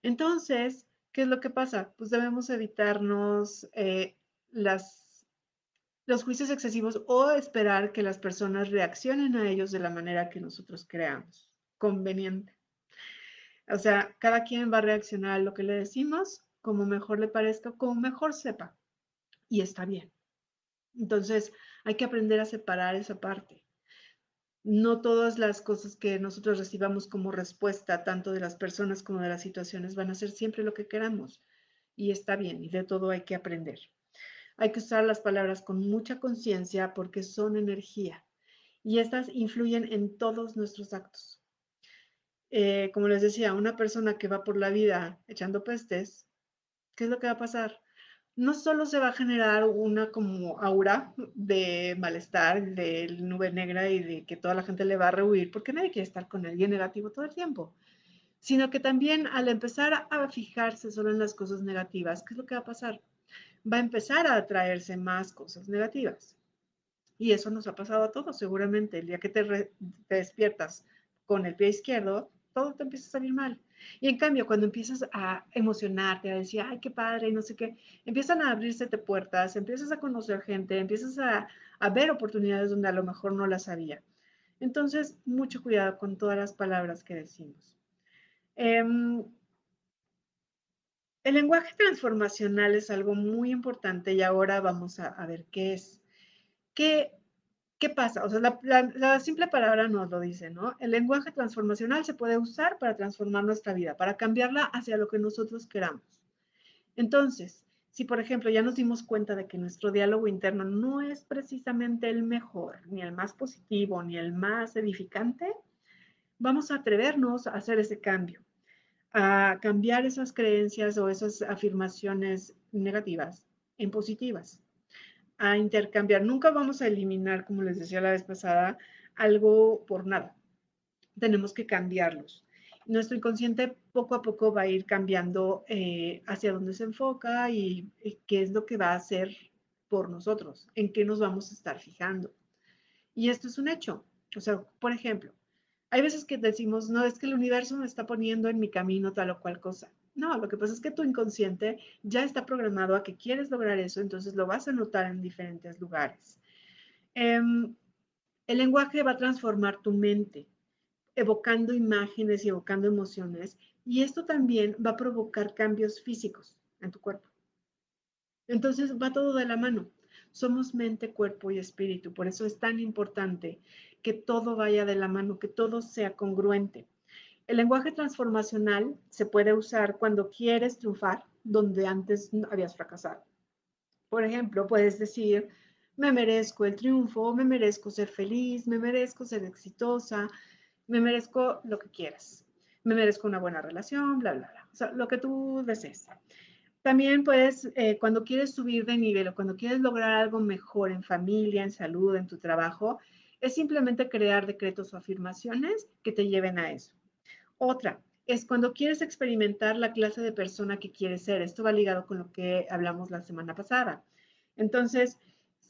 Entonces, ¿qué es lo que pasa? Pues debemos evitarnos eh, los juicios excesivos o esperar que las personas reaccionen a ellos de la manera que nosotros creamos conveniente. O sea, cada quien va a reaccionar a lo que le decimos como mejor le parezca, como mejor sepa. Y está bien. Entonces, hay que aprender a separar esa parte. No todas las cosas que nosotros recibamos como respuesta, tanto de las personas como de las situaciones, van a ser siempre lo que queramos. Y está bien, y de todo hay que aprender. Hay que usar las palabras con mucha conciencia porque son energía y estas influyen en todos nuestros actos. Eh, como les decía, una persona que va por la vida echando pestes, ¿qué es lo que va a pasar? No solo se va a generar una como aura de malestar, de nube negra y de que toda la gente le va a rehuir, porque nadie quiere estar con alguien negativo todo el tiempo, sino que también al empezar a fijarse solo en las cosas negativas, ¿qué es lo que va a pasar? Va a empezar a atraerse más cosas negativas. Y eso nos ha pasado a todos, seguramente. El día que te, te despiertas con el pie izquierdo, todo te empieza a salir mal. Y en cambio, cuando empiezas a emocionarte, a decir, ay, qué padre, y no sé qué, empiezan a abrirse puertas, empiezas a conocer gente, empiezas a, ver oportunidades donde a lo mejor no las había. Entonces, mucho cuidado con todas las palabras que decimos. Em, el lenguaje transformacional es algo muy importante y ahora vamos a, a ver qué es. ¿Qué, ¿Qué pasa? O sea, la, simple palabra nos lo dice, ¿no? El lenguaje transformacional se puede usar para transformar nuestra vida, para cambiarla hacia lo que nosotros queramos. Entonces, si por ejemplo ya nos dimos cuenta de que nuestro diálogo interno no es precisamente el mejor, ni el más positivo, ni el más edificante, vamos a atrevernos a hacer ese cambio, a cambiar esas creencias o esas afirmaciones negativas en positivas, a intercambiar. Nunca vamos a eliminar, como les decía la vez pasada, algo por nada. Tenemos que cambiarlos. Nuestro inconsciente poco a poco va a ir cambiando eh, hacia dónde se enfoca y, y qué es lo que va a hacer por nosotros, en qué nos vamos a estar fijando. Y esto es un hecho. O sea, por ejemplo, hay veces que decimos, no, es que el universo me está poniendo en mi camino tal o cual cosa. No, lo que pasa es que tu inconsciente ya está programado a que quieres lograr eso, entonces lo vas a notar en diferentes lugares. Em, el lenguaje va a transformar tu mente, evocando imágenes y evocando emociones, y esto también va a provocar cambios físicos en tu cuerpo. Entonces va todo de la mano. Somos mente, cuerpo y espíritu, por eso es tan importante que todo vaya de la mano, que todo sea congruente. El lenguaje transformacional se puede usar cuando quieres triunfar donde antes habías fracasado. Por ejemplo, puedes decir, me merezco el triunfo, me merezco ser feliz, me merezco ser exitosa, me merezco lo que quieras, me merezco una buena relación, bla, bla, bla. O sea, lo que tú desees. También puedes, eh, cuando quieres subir de nivel o cuando quieres lograr algo mejor en familia, en salud, en tu trabajo, es simplemente crear decretos o afirmaciones que te lleven a eso. Otra es cuando quieres experimentar la clase de persona que quieres ser. Esto va ligado con lo que hablamos la semana pasada. Entonces,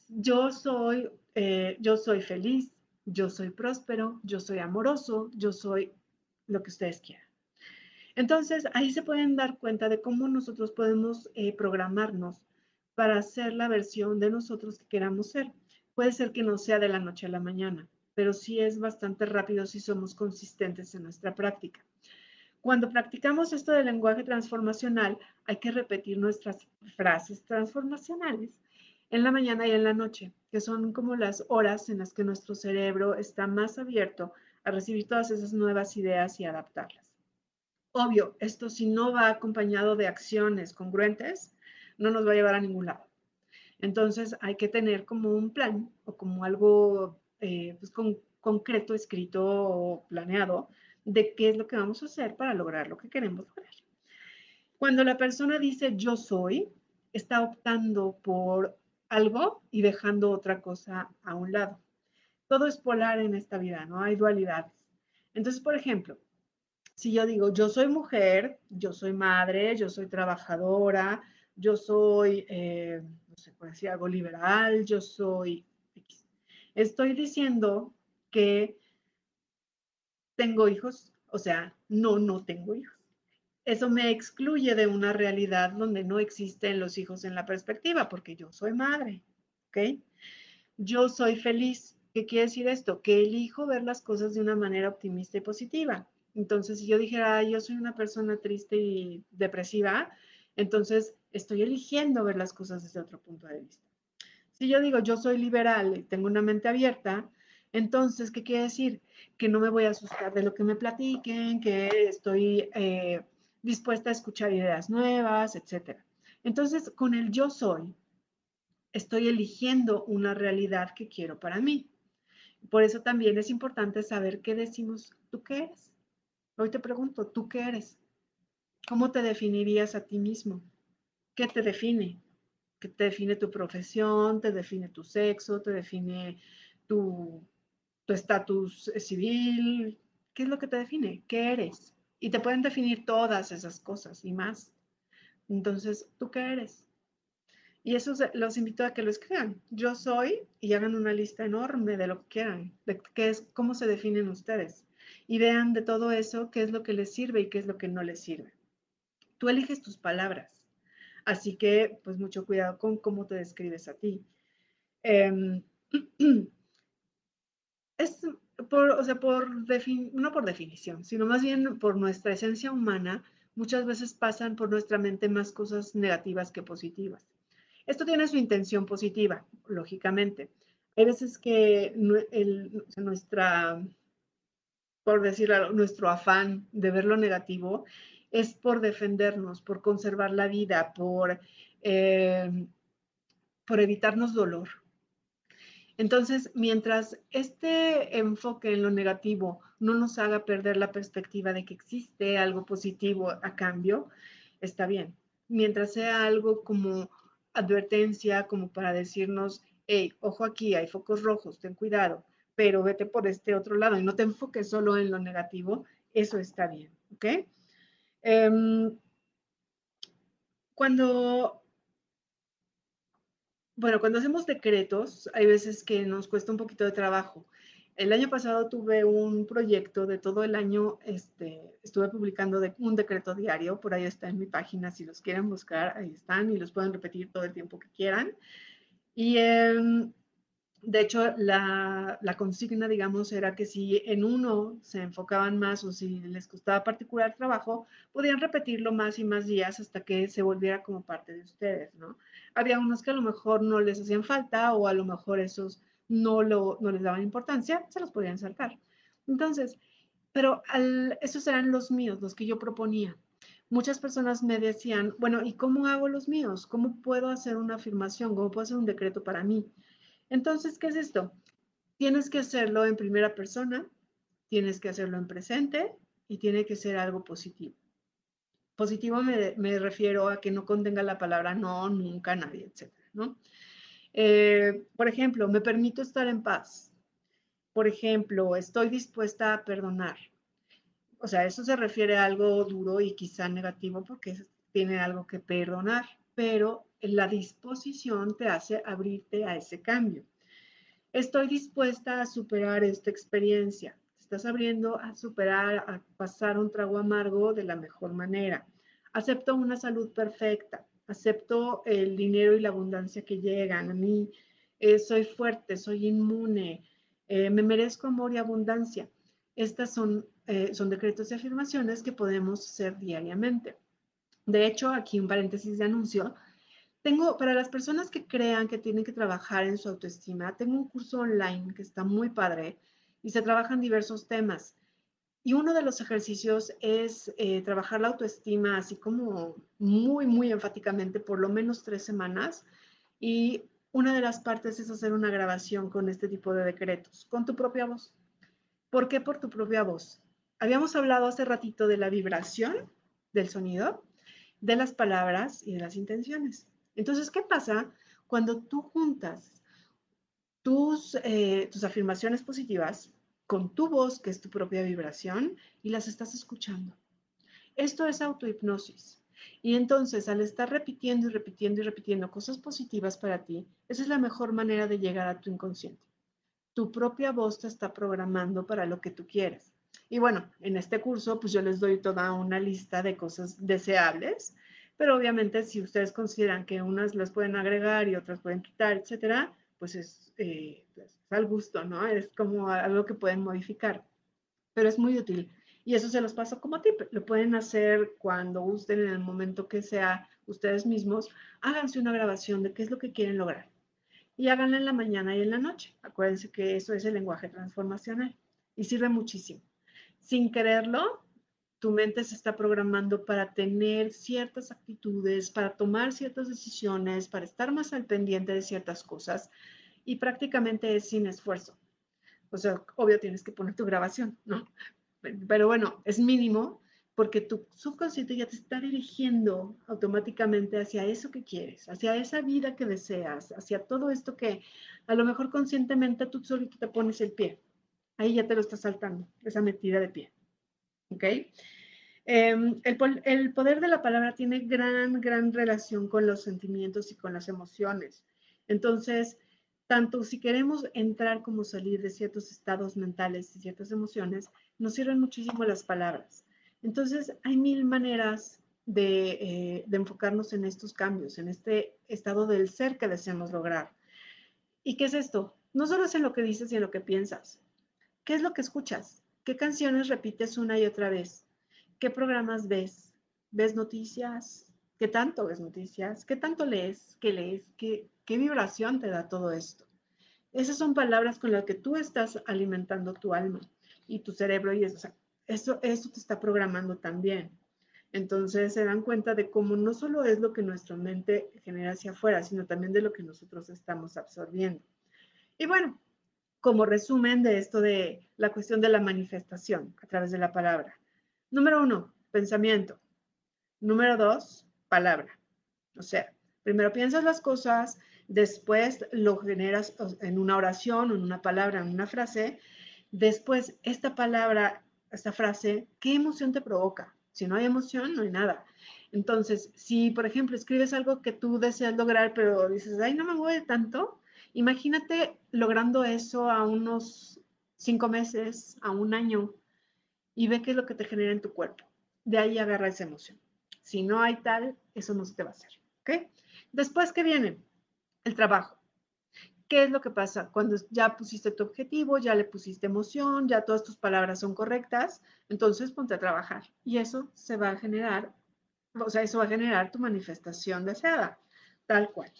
yo soy, eh, yo soy feliz, yo soy próspero, yo soy amoroso, yo soy lo que ustedes quieran. Entonces, ahí se pueden dar cuenta de cómo nosotros podemos eh, programarnos para ser la versión de nosotros que queramos ser. Puede ser que no sea de la noche a la mañana, pero sí es bastante rápido si somos consistentes en nuestra práctica. Cuando practicamos esto del lenguaje transformacional, hay que repetir nuestras frases transformacionales en la mañana y en la noche, que son como las horas en las que nuestro cerebro está más abierto a recibir todas esas nuevas ideas y adaptarlas. Obvio, esto si no va acompañado de acciones congruentes, no nos va a llevar a ningún lado. Entonces hay que tener como un plan o como algo eh, pues, concreto, escrito o planeado de qué es lo que vamos a hacer para lograr lo que queremos lograr. Cuando la persona dice yo soy, está optando por algo y dejando otra cosa a un lado. Todo es polar en esta vida, no hay dualidades. Entonces, por ejemplo, si yo digo yo soy mujer, yo soy madre, yo soy trabajadora, yo soy, eh, no sé, por decir algo liberal, yo soy Estoy diciendo que tengo hijos, o sea, no, no tengo hijos. Eso me excluye de una realidad donde no existen los hijos en la perspectiva, porque yo soy madre, ¿ok? Yo soy feliz. ¿Qué quiere decir esto? Que elijo ver las cosas de una manera optimista y positiva. Entonces, si yo dijera, yo soy una persona triste y depresiva, entonces estoy eligiendo ver las cosas desde otro punto de vista. Si yo digo, yo soy liberal y tengo una mente abierta, entonces, ¿qué quiere decir? Que no me voy a asustar de lo que me platiquen, que estoy eh, dispuesta a escuchar ideas nuevas, etc. Entonces, con el yo soy, estoy eligiendo una realidad que quiero para mí. Por eso también es importante saber qué decimos, ¿tú qué eres? Hoy te pregunto, ¿tú qué eres? ¿Cómo te definirías a ti mismo? ¿Qué te define? ¿Qué te define tu profesión? ¿Te define tu sexo? ¿Te define tu estatus civil? ¿Qué es lo que te define? ¿Qué eres? Y te pueden definir todas esas cosas y más. Entonces, ¿tú qué eres? Y eso los invito a que lo escriban. Yo soy y hagan una lista enorme de lo que quieran, de qué es, cómo se definen ustedes y vean de todo eso qué es lo que les sirve y qué es lo que no les sirve. Tú eliges tus palabras, así que pues mucho cuidado con cómo te describes a ti. Em, es o sea, por no por definición, sino más bien por nuestra esencia humana, muchas veces pasan por nuestra mente más cosas negativas que positivas. Esto tiene su intención positiva, lógicamente. Hay veces que nuestra por decirlo, nuestro afán de ver lo negativo es por defendernos, por conservar la vida, por, eh, por evitarnos dolor. Entonces, mientras este enfoque en lo negativo no nos haga perder la perspectiva de que existe algo positivo a cambio, está bien. Mientras sea algo como advertencia, como para decirnos, hey, ojo aquí, hay focos rojos, ten cuidado, pero vete por este otro lado y no te enfoques solo en lo negativo, eso está bien, ¿ok? Em, cuando bueno, cuando hacemos decretos, hay veces que nos cuesta un poquito de trabajo. El año pasado tuve un proyecto de todo el año, este, estuve publicando un decreto diario, por ahí está en mi página, si los quieren buscar, ahí están y los pueden repetir todo el tiempo que quieran. Y eh, de hecho, la, consigna, digamos, era que si en uno se enfocaban más o si les costaba particular trabajo, podían repetirlo más y más días hasta que se volviera como parte de ustedes, ¿no? Había unos que a lo mejor no les hacían falta o a lo mejor esos no, lo, no les daban importancia, se los podían saltar. Entonces, pero esos eran los míos, los que yo proponía. Muchas personas me decían, bueno, ¿y cómo hago los míos? ¿Cómo puedo hacer una afirmación? ¿Cómo puedo hacer un decreto para mí? Entonces, ¿qué es esto? Tienes que hacerlo en primera persona, tienes que hacerlo en presente y tiene que ser algo positivo. Positivo me, refiero a que no contenga la palabra no, nunca, nadie, etc. ¿no? Eh, por ejemplo, me permito estar en paz. Por ejemplo, estoy dispuesta a perdonar. O sea, eso se refiere a algo duro y quizá negativo porque tiene algo que perdonar, pero la disposición te hace abrirte a ese cambio. Estoy dispuesta a superar esta experiencia. Estás abriendo a superar, a pasar un trago amargo de la mejor manera. Acepto una salud perfecta. Acepto el dinero y la abundancia que llegan a mí. Eh, soy fuerte, soy inmune. Eh, me merezco amor y abundancia. Estas son, eh, son decretos y afirmaciones que podemos hacer diariamente. De hecho, aquí un paréntesis de anuncio tengo, para las personas que crean que tienen que trabajar en su autoestima, tengo un curso online que está muy padre y se trabajan diversos temas. Y uno de los ejercicios es eh, trabajar la autoestima así como muy, muy enfáticamente por lo menos tres semanas. Y una de las partes es hacer una grabación con este tipo de decretos, con tu propia voz. ¿Por qué por tu propia voz? Habíamos hablado hace ratito de la vibración del sonido, de las palabras y de las intenciones. Entonces, ¿qué pasa cuando tú juntas tus, eh, tus afirmaciones positivas con tu voz, que es tu propia vibración, y las estás escuchando? Esto es autohipnosis. Y entonces, al estar repitiendo y repitiendo y repitiendo cosas positivas para ti, esa es la mejor manera de llegar a tu inconsciente. Tu propia voz te está programando para lo que tú quieres. Y bueno, en este curso, pues yo les doy toda una lista de cosas deseables pero obviamente si ustedes consideran que unas las pueden agregar y otras pueden quitar, etcétera, pues es, eh, pues, al gusto, ¿no? Es como algo que pueden modificar, pero es muy útil. Y eso se los paso como tip. Lo pueden hacer cuando gusten, en el momento que sea ustedes mismos. Háganse una grabación de qué es lo que quieren lograr. Y háganla en la mañana y en la noche. Acuérdense que eso es el lenguaje transformacional. Y sirve muchísimo. Sin quererlo, tu mente se está programando para tener ciertas actitudes, para tomar ciertas decisiones, para estar más al pendiente de ciertas cosas y prácticamente es sin esfuerzo. O sea, obvio tienes que poner tu grabación, ¿no? Pero bueno, es mínimo porque tu subconsciente ya te está dirigiendo automáticamente hacia eso que quieres, hacia esa vida que deseas, hacia todo esto que a lo mejor conscientemente tú solito te pones el pie. Ahí ya te lo estás saltando, esa metida de pie. ¿Ok? Em, el, poder de la palabra tiene gran, gran relación con los sentimientos y con las emociones. Entonces, tanto si queremos entrar como salir de ciertos estados mentales y ciertas emociones, nos sirven muchísimo las palabras. Entonces, hay mil maneras de, eh, de enfocarnos en estos cambios, en este estado del ser que deseamos lograr. ¿Y qué es esto? No solo es en lo que dices y en lo que piensas. ¿Qué es lo que escuchas? ¿Qué canciones repites una y otra vez? ¿Qué programas ves? ¿Ves noticias? ¿Qué tanto ves noticias? ¿Qué tanto lees? ¿Qué lees? ¿Qué, vibración te da todo esto? Esas son palabras con las que tú estás alimentando tu alma y tu cerebro y eso, eso, eso te está programando también. Entonces se dan cuenta de cómo no solo es lo que nuestra mente genera hacia afuera, sino también de lo que nosotros estamos absorbiendo. Y bueno, como resumen de esto de la cuestión de la manifestación a través de la palabra. Número uno, pensamiento. Número dos, palabra. O sea, primero piensas las cosas, después lo generas en una oración, en una palabra, en una frase. Después, esta palabra, esta frase, ¿qué emoción te provoca? Si no hay emoción, no hay nada. Entonces, si, por ejemplo, escribes algo que tú deseas lograr, pero dices, ay, no me mueve tanto, imagínate logrando eso a unos cinco meses, a un año, y ve qué es lo que te genera en tu cuerpo. De ahí agarra esa emoción. Si no hay tal, eso no se te va a hacer. ¿Ok? Después, ¿qué viene? El trabajo. ¿Qué es lo que pasa? Cuando ya pusiste tu objetivo, ya le pusiste emoción, ya todas tus palabras son correctas, entonces ponte a trabajar. Y eso se va a generar o sea, eso va a generar tu manifestación deseada, tal cual.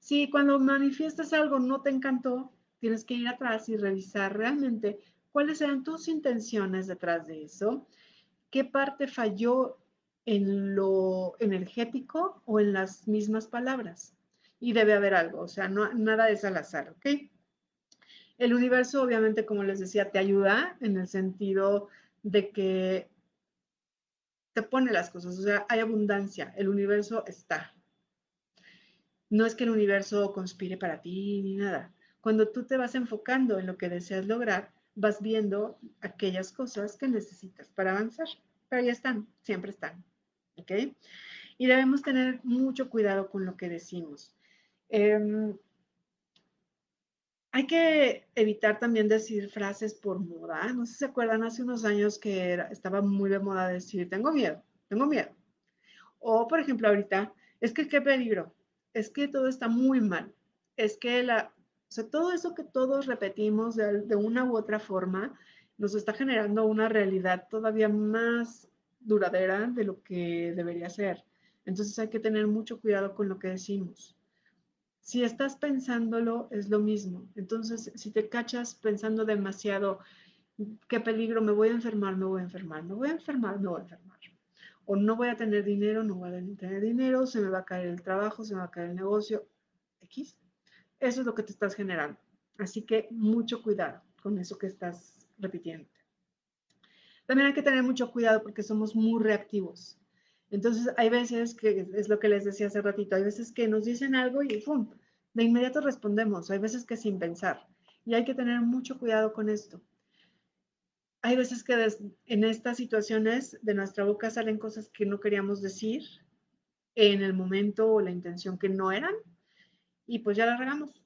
Si cuando manifiestas algo no te encantó, tienes que ir atrás y revisar realmente cuáles eran tus intenciones detrás de eso, qué parte falló en lo energético o en las mismas palabras. Y debe haber algo, o sea, nada es al azar, ¿ok? El universo, obviamente, como les decía, te ayuda en el sentido de que te pone las cosas, o sea, hay abundancia, el universo está. No es que el universo conspire para ti ni nada. Cuando tú te vas enfocando en lo que deseas lograr, vas viendo aquellas cosas que necesitas para avanzar. Pero ya están, siempre están. ¿Ok? Y debemos tener mucho cuidado con lo que decimos. Em, hay que evitar también decir frases por moda. No sé si se acuerdan hace unos años que estaba muy de moda decir, tengo miedo, tengo miedo. O, por ejemplo, ahorita, es que qué peligro, es que todo está muy mal, es que la, o sea, todo eso que todos repetimos de, de una u otra forma nos está generando una realidad todavía más duradera de lo que debería ser. Entonces hay que tener mucho cuidado con lo que decimos. Si estás pensándolo, es lo mismo. Entonces, si te cachas pensando demasiado, qué peligro, me voy a enfermar, me voy a enfermar, me voy a enfermar, me voy a enfermar. O no voy a tener dinero, no voy a tener dinero, se me va a caer el trabajo, se me va a caer el negocio. X. Eso es lo que te estás generando. Así que mucho cuidado con eso que estás repitiendo. También hay que tener mucho cuidado porque somos muy reactivos. Entonces, hay veces que, es lo que les decía hace ratito, hay veces que nos dicen algo y ¡pum! De inmediato respondemos, hay veces que sin pensar. Y hay que tener mucho cuidado con esto. Hay veces que en estas situaciones de nuestra boca salen cosas que no queríamos decir en el momento o la intención que no eran y pues ya la regamos.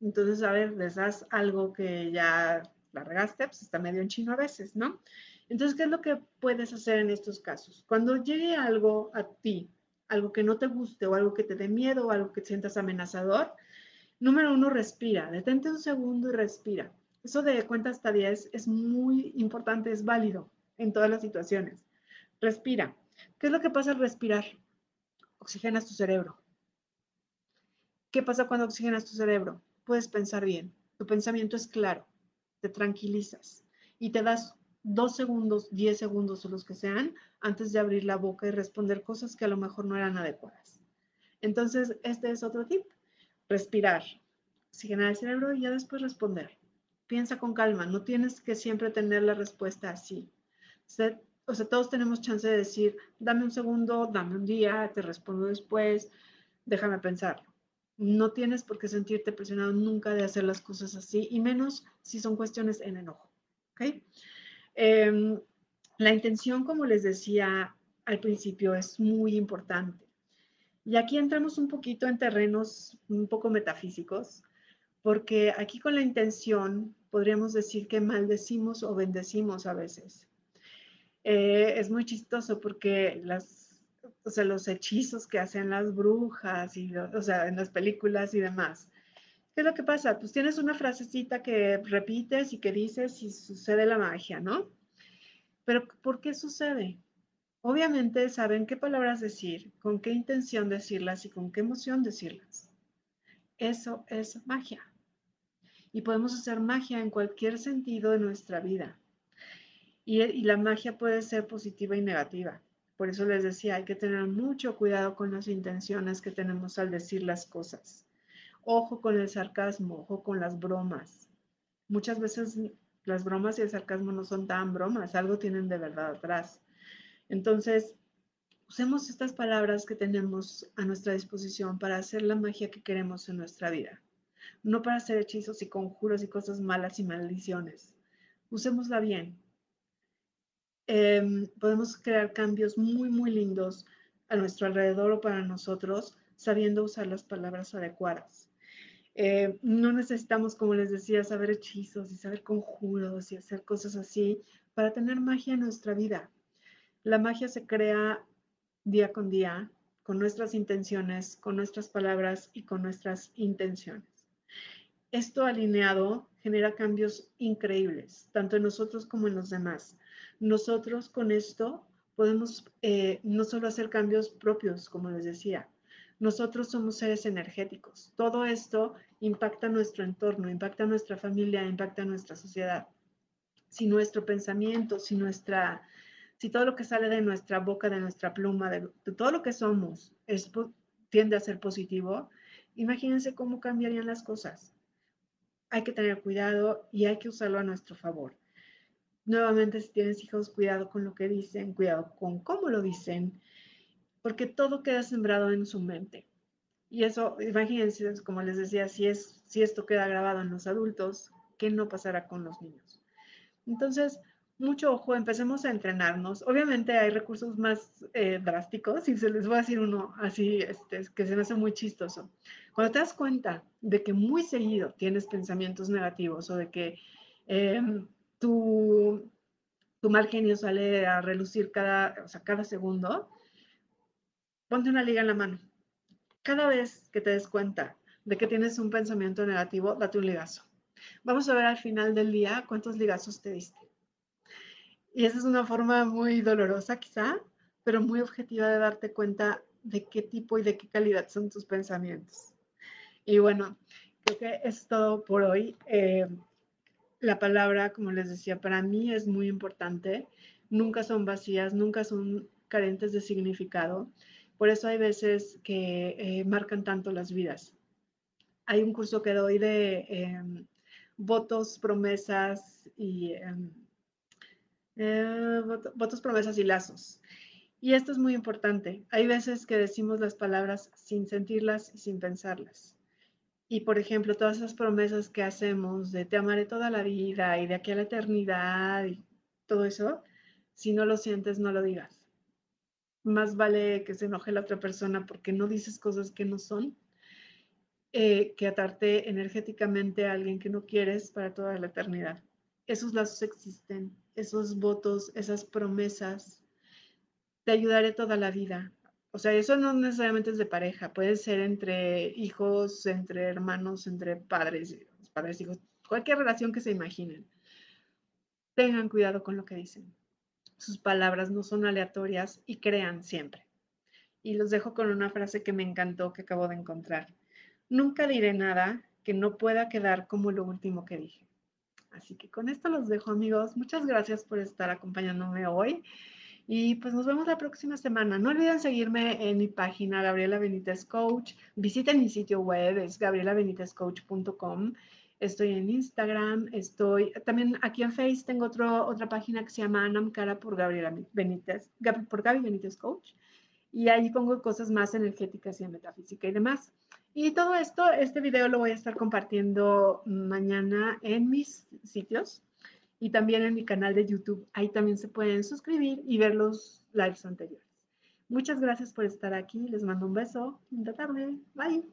Entonces, a ver, les das algo que ya la regaste, pues está medio en chino a veces, ¿no? Entonces, ¿qué es lo que puedes hacer en estos casos? Cuando llegue algo a ti, algo que no te guste o algo que te dé miedo o algo que sientas amenazador, número uno, respira. Detente un segundo y respira. Eso de cuenta hasta 10 es muy importante, es válido en todas las situaciones. Respira. ¿Qué es lo que pasa al respirar? Oxigenas tu cerebro. ¿Qué pasa cuando oxigenas tu cerebro? Puedes pensar bien. Tu pensamiento es claro. Te tranquilizas y te das dos segundos, diez segundos o los que sean, antes de abrir la boca y responder cosas que a lo mejor no eran adecuadas. Entonces, este es otro tip. Respirar, oxigenar el cerebro y ya después responder. Piensa con calma, no tienes que siempre tener la respuesta así. O sea, todos tenemos chance de decir, dame un segundo, dame un día, te respondo después, déjame pensarlo. No tienes por qué sentirte presionado nunca de hacer las cosas así, y menos si son cuestiones en enojo. ¿Ok? Em, la intención, como les decía al principio, es muy importante. Y aquí entramos un poquito en terrenos un poco metafísicos, porque aquí con la intención podríamos decir que maldecimos o bendecimos a veces. Eh, es muy chistoso porque las, o sea, los hechizos que hacen las brujas, y, o sea, en las películas y demás, ¿Qué es lo que pasa? Pues tienes una frasecita que repites y que dices y sucede la magia, ¿no? Pero ¿por qué sucede? Obviamente saben qué palabras decir, con qué intención decirlas y con qué emoción decirlas. Eso es magia. Y podemos hacer magia en cualquier sentido de nuestra vida. Y, la magia puede ser positiva y negativa. Por eso les decía, hay que tener mucho cuidado con las intenciones que tenemos al decir las cosas. Ojo con el sarcasmo, ojo con las bromas. Muchas veces las bromas y el sarcasmo no son tan bromas, algo tienen de verdad atrás. Entonces, usemos estas palabras que tenemos a nuestra disposición para hacer la magia que queremos en nuestra vida, no para hacer hechizos y conjuros y cosas malas y maldiciones. Usémosla bien. Em, podemos crear cambios muy, muy lindos a nuestro alrededor o para nosotros, sabiendo usar las palabras adecuadas. Eh, no necesitamos, como les decía, saber hechizos y saber conjuros y hacer cosas así para tener magia en nuestra vida. La magia se crea día con día, con nuestras intenciones, con nuestras palabras y con nuestras intenciones. Esto alineado genera cambios increíbles, tanto en nosotros como en los demás. Nosotros con esto podemos eh, no solo hacer cambios propios, como les decía, nosotros somos seres energéticos. Todo esto impacta nuestro entorno, impacta nuestra familia, impacta nuestra sociedad. Si nuestro pensamiento, si nuestra si todo lo que sale de nuestra boca, de nuestra pluma, de, todo lo que somos, es, tiende a ser positivo, imagínense cómo cambiarían las cosas. Hay que tener cuidado y hay que usarlo a nuestro favor. Nuevamente, si tienes hijos, cuidado con lo que dicen, cuidado con cómo lo dicen, porque todo queda sembrado en su mente. Y eso, imagínense, como les decía, si, es, si esto queda grabado en los adultos, ¿qué no pasará con los niños? Entonces, mucho ojo, empecemos a entrenarnos. Obviamente hay recursos más eh, drásticos y se les voy a decir uno así, este, que se me hace muy chistoso. Cuando te das cuenta de que muy seguido tienes pensamientos negativos o de que em, tu, tu, mal genio sale a relucir cada, o sea, cada segundo, ponte una liga en la mano. Cada vez que te des cuenta de que tienes un pensamiento negativo, date un ligazo. Vamos a ver al final del día cuántos ligazos te diste. Y esa es una forma muy dolorosa quizá, pero muy objetiva de darte cuenta de qué tipo y de qué calidad son tus pensamientos. Y bueno, creo que es todo por hoy. Eh, la palabra, como les decía, para mí es muy importante. Nunca son vacías, nunca son carentes de significado. Por eso hay veces que eh, marcan tanto las vidas. Hay un curso que doy de em, votos, promesas y em, eh, votos, promesas y lazos. Y esto es muy importante. Hay veces que decimos las palabras sin sentirlas y sin pensarlas. Y por ejemplo, todas esas promesas que hacemos de te amaré toda la vida y de aquí a la eternidad y todo eso, si no lo sientes, no lo digas. Más vale que se enoje la otra persona porque no dices cosas que no son, eh, que atarte energéticamente a alguien que no quieres para toda la eternidad. Esos lazos existen esos votos, esas promesas, te ayudaré toda la vida. O sea, eso no necesariamente es de pareja, puede ser entre hijos, entre hermanos, entre padres, padres, hijos, cualquier relación que se imaginen. Tengan cuidado con lo que dicen. Sus palabras no son aleatorias y crean siempre. Y los dejo con una frase que me encantó que acabo de encontrar. Nunca diré nada que no pueda quedar como lo último que dije. Así que con esto los dejo amigos. Muchas gracias por estar acompañándome hoy. Y pues nos vemos la próxima semana. No olviden seguirme en mi página Gabriela Benítez Coach. Visiten mi sitio web, es gabrielabenitezcoach.com. Estoy en Instagram, estoy también aquí en Facebook tengo otro, otra página que se llama Anam Cara por Gabriela Benítez, por Gaby Benítez Coach. Y ahí pongo cosas más energéticas y en metafísica y demás. Y todo esto, este video lo voy a estar compartiendo mañana en mis sitios y también en mi canal de YouTube. Ahí también se pueden suscribir y ver los lives anteriores. Muchas gracias por estar aquí. Les mando un beso. Linda tarde. Bye.